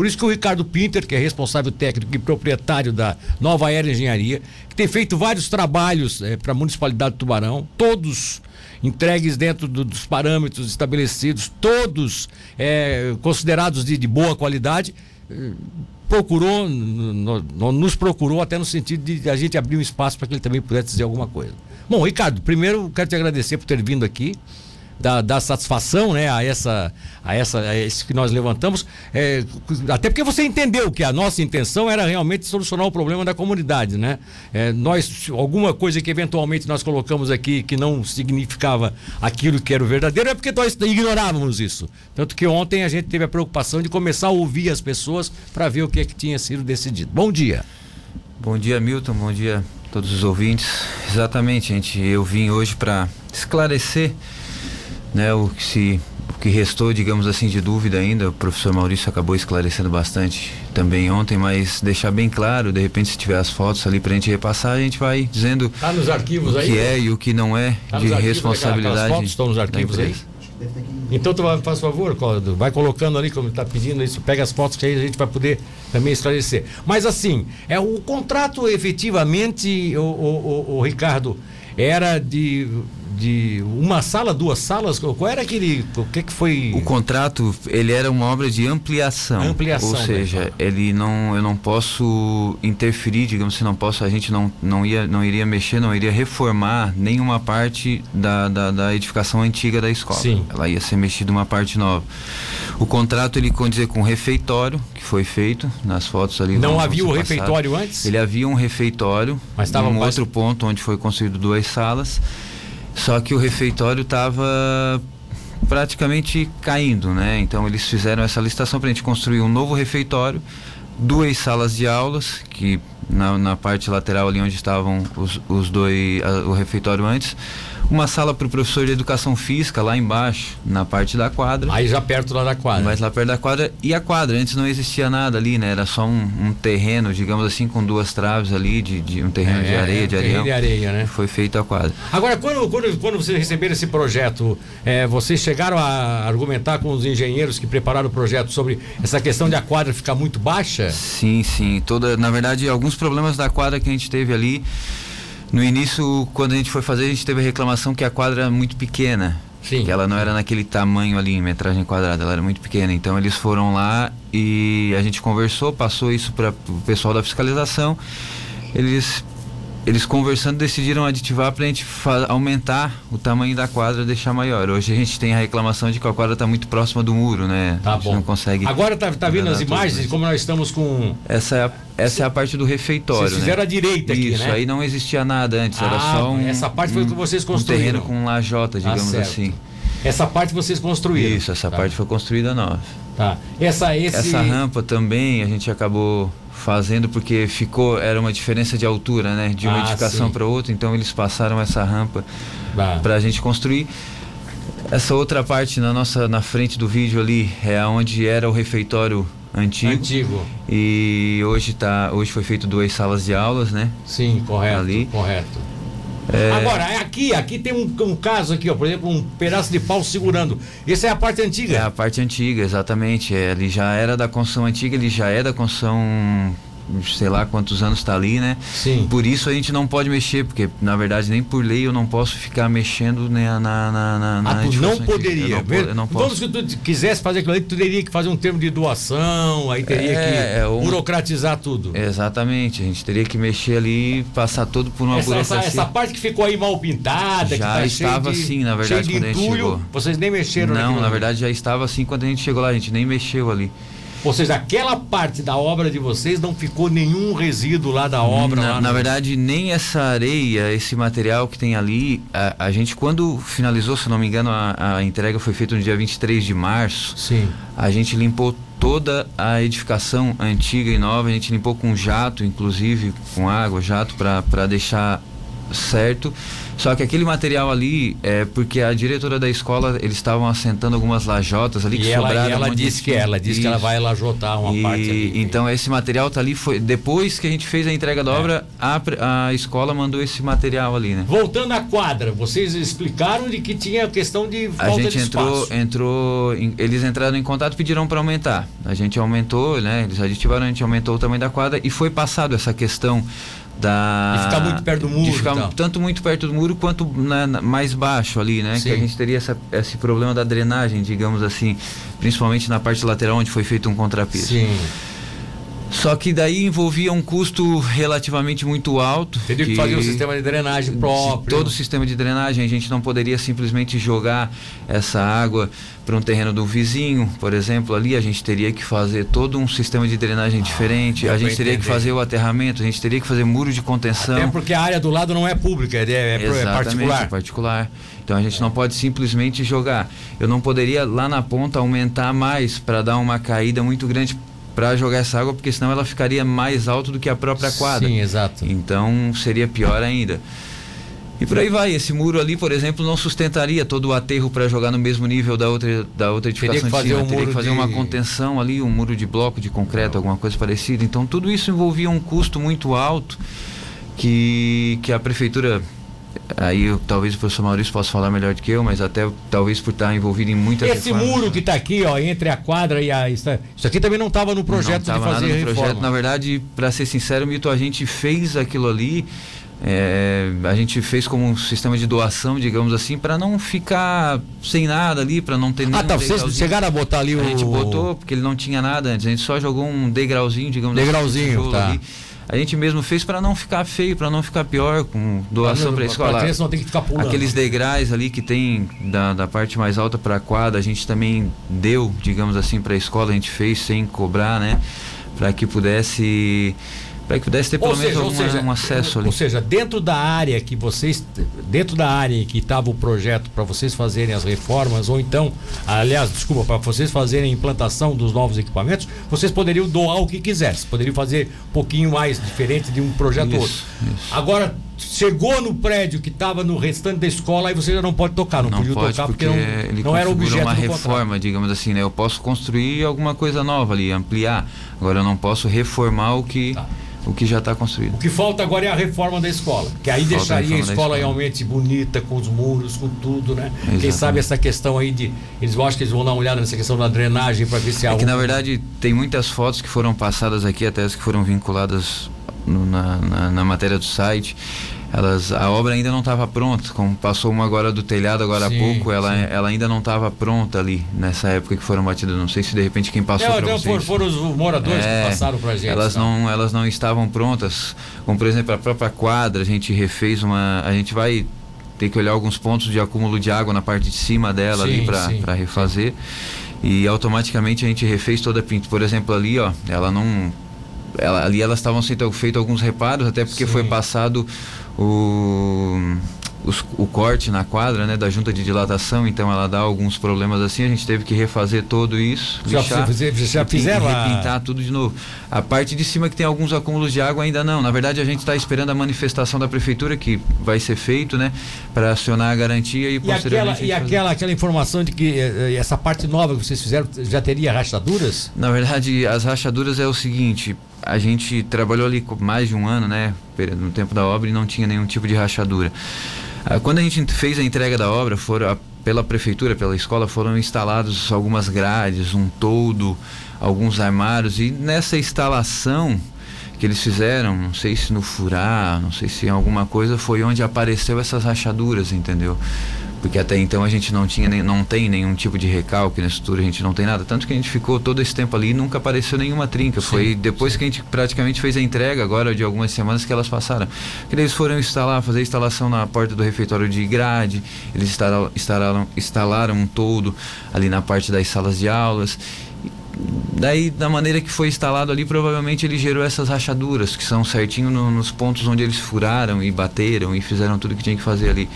Por isso que o Ricardo Pinter, que é responsável técnico e proprietário da Nova Era Engenharia, que tem feito vários trabalhos é, para a Municipalidade de Tubarão, todos entregues dentro do, dos parâmetros estabelecidos, todos é, considerados de, de, boa qualidade, eh, procurou, no, no, nos procurou até no sentido de a gente abrir um espaço para que ele também pudesse dizer alguma coisa. Bom, Ricardo, primeiro quero te agradecer por ter vindo aqui da, da satisfação né, a, essa, a, essa, a esse que nós levantamos. É, até porque você entendeu que a nossa intenção era realmente solucionar o problema da comunidade. Né? É, nós, alguma coisa que eventualmente nós colocamos aqui que não significava aquilo que era o verdadeiro, é porque nós ignorávamos isso. Tanto que ontem a gente teve a preocupação de começar a ouvir as pessoas para ver o que é que tinha sido decidido. Bom dia. Bom dia, Milton. Bom dia todos os ouvintes. Exatamente, gente. Eu vim hoje para esclarecer né, o que se o que restou, digamos assim, de dúvida ainda, o professor Maurício acabou esclarecendo bastante também ontem, mas deixar bem claro, de repente se tiver as fotos ali pra gente repassar, a gente vai dizendo tá nos arquivos o que aí, é e o que não é tá de responsabilidade. Fotos estão nos arquivos aí? Então tu faz favor, vai colocando ali como está pedindo isso, pega as fotos que aí a gente vai poder também esclarecer. Mas assim, é o contrato efetivamente, o, o, o, o Ricardo, era de de uma sala, duas salas? Qual era aquele. O que, que foi? O contrato, ele era uma obra de ampliação. Ampliação. Ou né? seja, ele não, eu não posso interferir, digamos assim, não posso, a gente não, não, ia, não iria mexer, não iria reformar nenhuma parte da, da, da edificação antiga da escola. Sim. Ela ia ser mexida uma parte nova. O contrato ele condizer com o refeitório que foi feito nas fotos ali. Não havia o refeitório antes? Ele havia um refeitório, mas estava um outro ponto onde foi construído duas salas. Só que o refeitório estava praticamente caindo, né? Então eles fizeram essa licitação para a gente construir um novo refeitório, duas salas de aulas, que na, na parte lateral ali onde estavam os, os dois, a, o refeitório antes, uma sala para o professor de educação física lá embaixo, na parte da quadra. Aí já perto lá da quadra. Mais lá perto da quadra. E a quadra, antes não existia nada ali, né? Era só um, um terreno, digamos assim, com duas traves ali, de, de um terreno é, de areia, de areia. de areia, né? Foi feita a quadra. Agora, quando, quando, quando vocês receberam esse projeto, é, vocês chegaram a argumentar com os engenheiros que prepararam o projeto sobre essa questão de a quadra ficar muito baixa? Sim, sim. Toda, na verdade, alguns problemas da quadra que a gente teve ali no início, quando a gente foi fazer, a gente teve a reclamação que a quadra era muito pequena. Sim. Que ela não era naquele tamanho ali, em metragem quadrada, ela era muito pequena. Então eles foram lá e a gente conversou, passou isso para o pessoal da fiscalização. Eles eles conversando decidiram aditivar para a gente aumentar o tamanho da quadra, deixar maior. Hoje a gente tem a reclamação de que a quadra está muito próxima do muro, né? Tá a gente bom. não consegue. Agora tá, tá vendo as imagens como nós estamos com. Essa é a, essa é a parte do refeitório. Vocês fizeram né? a direita aqui, Isso, né? aí não existia nada antes, ah, era só um. Essa parte foi o que vocês construíram. Um terreno com lajota, digamos ah, assim. Essa parte vocês construíram. Isso, essa tá. parte foi construída nova. Tá. Essa, esse... essa rampa também a gente acabou fazendo porque ficou era uma diferença de altura, né, de uma ah, edificação para outra, então eles passaram essa rampa para a gente construir. Essa outra parte na nossa na frente do vídeo ali é onde era o refeitório antigo. Antigo. E hoje tá hoje foi feito duas salas de aulas, né? Sim, correto. Ali. Correto. É... Agora, aqui, aqui tem um, um, caso aqui, ó, por exemplo, um pedaço de pau segurando. Essa é a parte antiga? É a parte antiga, exatamente. É, ele já era da construção antiga, ele já é da construção sei lá quantos anos está ali, né? Sim. Por isso a gente não pode mexer, porque na verdade nem por lei eu não posso ficar mexendo né, na na na, na ah, tu não poderia. Eu não, eu não posso. Vamos que tu quisesse fazer aquilo ali, tu teria que fazer um termo de doação, aí teria é, que é um... burocratizar tudo. Exatamente, a gente teria que mexer ali, passar todo por uma essa, burocracia. Essa, essa, parte que ficou aí mal pintada, já tá estava de, assim, na verdade, quando entulho, a gente chegou. Vocês nem mexeram. Não, na verdade já estava assim quando a gente chegou lá, a gente nem mexeu ali. Ou seja, aquela parte da obra de vocês não ficou nenhum resíduo lá da obra? Na, lá no... na verdade, nem essa areia, esse material que tem ali, a, a gente quando finalizou, se não me engano, a, a, entrega foi feita no dia 23 de março. Sim. A gente limpou toda a edificação antiga e nova, a gente limpou com jato, inclusive com água, jato para deixar certo. Só que aquele material ali é porque a diretora da escola eles estavam assentando algumas lajotas ali e que ela, sobraram. E ela disse que ela disse que ela vai lajotar uma e, parte ali. Então esse material tá ali foi depois que a gente fez a entrega da é. obra a, a escola mandou esse material ali, né? Voltando à quadra, vocês explicaram de que tinha questão de falta a gente de entrou espaço. entrou eles entraram em contato pediram para aumentar. A gente aumentou, né? Eles aditivaram, a gente aumentou o tamanho da quadra e foi passado essa questão da de ficar muito perto do muro de ficar então. tanto muito perto do muro quanto na, na, mais baixo ali né Sim. que a gente teria essa, esse problema da drenagem digamos assim principalmente na parte lateral onde foi feito um contrapiso Sim. Só que daí envolvia um custo relativamente muito alto. Teria que, que fazer um sistema de drenagem próprio. Todo o sistema de drenagem, a gente não poderia simplesmente jogar essa água para um terreno do vizinho, por exemplo, ali a gente teria que fazer todo um sistema de drenagem ah, diferente, a gente teria entender. que fazer o aterramento, a gente teria que fazer muro de contenção. Até porque a área do lado não é pública, é, é, é particular. É particular. Então a gente não pode simplesmente jogar. Eu não poderia lá na ponta aumentar mais para dar uma caída muito grande para jogar essa água, porque senão ela ficaria mais alto do que a própria quadra. Sim, exato. Então seria pior ainda. E por aí vai, esse muro ali, por exemplo, não sustentaria todo o aterro para jogar no mesmo nível da outra, da outra edificação Teria que fazer, um Teria que fazer de... uma contenção ali, um muro de bloco de concreto, alguma coisa parecida. Então tudo isso envolvia um custo muito alto que, que a prefeitura aí eu, talvez o professor Maurício possa falar melhor do que eu, mas até talvez por estar envolvido em muitas Esse reformas, muro que está aqui, ó, entre a quadra e a. Isso aqui também não estava no projeto não de fazer nada no reforma. projeto. Na verdade, para ser sincero, Mito, a gente fez aquilo ali. É, a gente fez como um sistema de doação, digamos assim, para não ficar sem nada ali, para não ter Ah, tá. Vocês chegaram a botar ali o. A gente botou, porque ele não tinha nada antes. A gente só jogou um degrauzinho, digamos degrauzinho, assim. Degrauzinho, tá. Ali a gente mesmo fez para não ficar feio, para não ficar pior, com doação para a escola. Pra não tem que ficar pulando. Aqueles degraus ali que tem da, da parte mais alta para a quadra, a gente também deu, digamos assim, para a escola, a gente fez sem cobrar, né? Para que pudesse para que pudesse ter pelo menos alguma, seja, um acesso ali. Ou seja, dentro da área que vocês, dentro da área em que estava o projeto para vocês fazerem as reformas, ou então, aliás, desculpa, para vocês fazerem a implantação dos novos equipamentos, vocês poderiam doar o que quisessem, poderiam fazer um pouquinho mais diferente de um projeto isso, outro. Isso. Agora, chegou no prédio que estava no restante da escola, aí você já não pode tocar, não, não podia tocar porque, porque não, não era objeto uma reforma, digamos assim, né? Eu posso construir alguma coisa nova ali, ampliar. Agora eu não posso reformar o que tá o que já está construído. O que falta agora é a reforma da escola, que aí falta deixaria a, a escola, realmente bonita, com os muros, com tudo, né? Exatamente. Quem sabe essa questão aí de. Eles vão, acho que eles vão dar uma olhada nessa questão da drenagem para ver se há. É que na verdade tem muitas fotos que foram passadas aqui, até as que foram vinculadas no, na, na, na matéria do site. Elas a obra ainda não estava pronta como passou uma agora do telhado agora sim, há pouco ela, ela ainda não estava pronta ali nessa época que foram batidas. Não sei se de repente quem passou é, vocês. foram os moradores é, que passaram para gente elas não. não elas não estavam prontas. Como por exemplo a própria quadra a gente refez uma a gente vai ter que olhar alguns pontos de acúmulo de água na parte de cima dela sim, ali para refazer. E automaticamente a gente refez toda a pintura. Por exemplo ali ó ela não ela, ali elas estavam sendo feitos alguns reparos até porque Sim. foi passado o, os, o corte na quadra, né, da junta de dilatação, então ela dá alguns problemas assim, a gente teve que refazer todo isso, já, lixar, já, já fizeram repintar a... tudo de novo. A parte de cima que tem alguns acúmulos de água ainda não. Na verdade, a gente está esperando a manifestação da prefeitura que vai ser feito, né, para acionar a garantia e, e posteriormente. Aquela, e aquela, aquela informação de que eh, essa parte nova que vocês fizeram já teria rachaduras? Na verdade, as rachaduras é o seguinte, a gente trabalhou ali mais de um ano, né, no tempo da obra e não tinha nenhum tipo de rachadura. Ah, quando a gente fez a entrega da obra, foram, pela prefeitura, pela escola, foram instalados algumas grades, um toldo, alguns armários e nessa instalação que eles fizeram, não sei se no furar, não sei se em alguma coisa, foi onde apareceu essas rachaduras, entendeu? Porque até então a gente não tinha nem, não tem nenhum tipo de recalque na estrutura, a gente não tem nada, tanto que a gente ficou todo esse tempo ali e nunca apareceu nenhuma trinca. Sim, Foi depois sim. que a gente praticamente fez a entrega agora de algumas semanas que elas passaram. Que eles foram instalar, fazer a instalação na porta do refeitório de grade, eles instalaram, instalaram, instalaram um todo ali na parte das salas de aulas daí da maneira que foi instalado ali provavelmente ele gerou essas rachaduras que são certinho no, nos pontos onde eles furaram e bateram e fizeram tudo que tinha que fazer ali.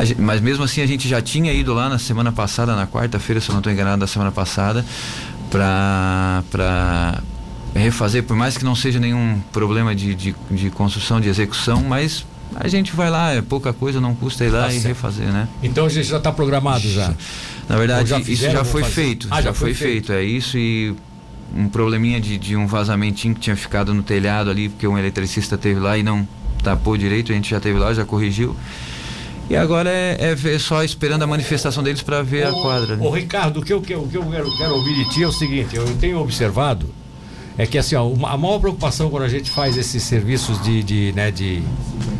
Gente, mas mesmo assim a gente já tinha ido lá na semana passada na quarta-feira se eu não estou enganado da semana passada para para refazer por mais que não seja nenhum problema de, de, de construção de execução mas a gente vai lá, é pouca coisa, não custa ir lá tá e certo. refazer, né? Então a gente já está programado já. Na verdade, já fizeram, isso já foi fazer? feito. Ah, já, já, foi, foi feito. feito. É isso e um probleminha de, de um vazamentinho que tinha ficado no telhado ali, porque um eletricista teve lá e não tapou direito, a gente já teve lá, já corrigiu. E agora é, é só esperando a manifestação deles para ver ô, a quadra. Né? Ô Ricardo, o que, eu, o que eu quero, quero ouvir de ti é o seguinte, eu tenho observado é que assim, ó, a maior preocupação quando a gente faz esses serviços de, de, né, de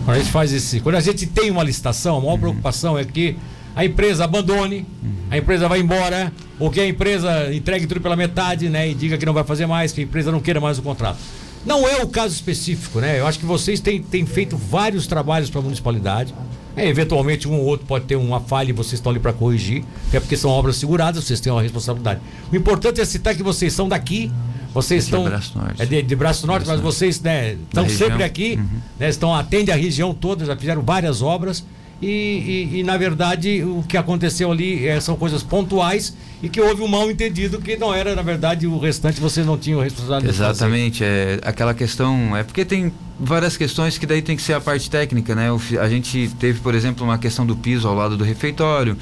quando a gente faz esse, quando a gente tem uma licitação, a maior uhum. preocupação é que a empresa abandone, uhum. a empresa vai embora, ou que a empresa entregue tudo pela metade, né, e diga que não vai fazer mais, que a empresa não queira mais o contrato. Não é o caso específico, né? Eu acho que vocês têm, têm feito vários trabalhos para a municipalidade. É, eventualmente um ou outro pode ter uma falha e vocês estão ali para corrigir, até porque são obras seguradas, vocês têm uma responsabilidade. O importante é citar que vocês são daqui, vocês estão. É, Braço Norte. é de, de Braço Norte, Braço mas vocês né, estão sempre aqui, uhum. né, estão, atendem a região toda, já fizeram várias obras. E, e, e, na verdade o que aconteceu ali é, são coisas pontuais e que houve um mal entendido que não era na verdade o restante você não tinha o responsabilidade exatamente é aquela questão é porque tem várias questões que daí tem que ser a parte técnica né a gente teve por exemplo uma questão do piso ao lado do refeitório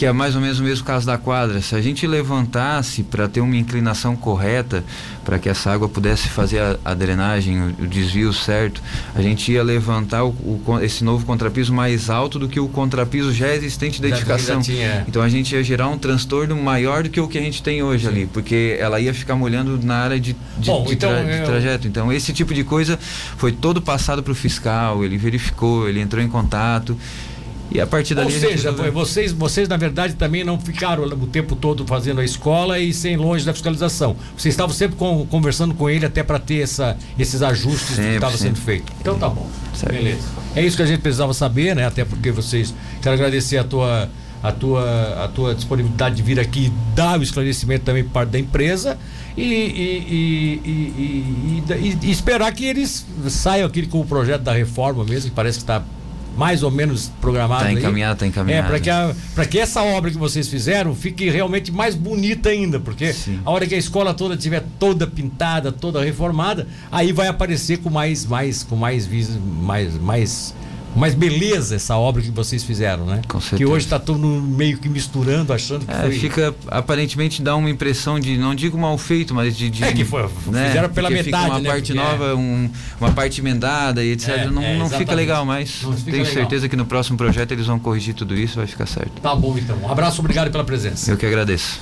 que é mais ou menos o mesmo caso da quadra. Se a gente levantasse para ter uma inclinação correta, para que essa água pudesse fazer a, a drenagem, o, o, desvio certo, a gente ia levantar o, o, esse novo contrapiso mais alto do que o contrapiso já existente da edificação. É. Então a gente ia gerar um transtorno maior do que o que a gente tem hoje Sim. ali, porque ela ia ficar molhando na área de, de, Bom, de, então, tra, de trajeto. Então esse tipo de coisa foi todo passado para o fiscal, ele verificou, ele entrou em contato. E a partir dali. Ou seja, resolveu... vocês, vocês na verdade também não ficaram o tempo todo fazendo a escola e sem longe da fiscalização. Vocês estavam sempre com, conversando com ele até para ter essa, esses ajustes sempre, que estavam sendo feitos. Então tá bom. Certo. Beleza. É isso que a gente precisava saber, né? Até porque vocês. Quero agradecer a tua, a tua, a tua disponibilidade de vir aqui e dar o esclarecimento também por parte da empresa. E, e, e, e, esperar que eles saiam aqui com o projeto da reforma mesmo, que parece que está mais ou menos programado. Está encaminhado, está encaminhado. É, para que, que essa obra que vocês fizeram fique realmente mais bonita ainda, porque Sim. a hora que a escola toda estiver toda pintada, toda reformada, aí vai aparecer com mais, mais, com mais, mais, mais mais beleza essa obra que vocês fizeram, né? Com certeza. Que hoje está todo meio que misturando, achando que é, foi... Fica, aparentemente dá uma impressão de, não digo mal feito, mas de... de é que foi, né? fizeram pela Porque metade, fica uma né? parte Porque nova, é... um, uma parte emendada e etc. É, não, é, não fica legal, mas fica tenho legal. certeza que no próximo projeto eles vão corrigir tudo isso, vai ficar certo. Tá bom então. Um abraço, obrigado pela presença. Eu que agradeço.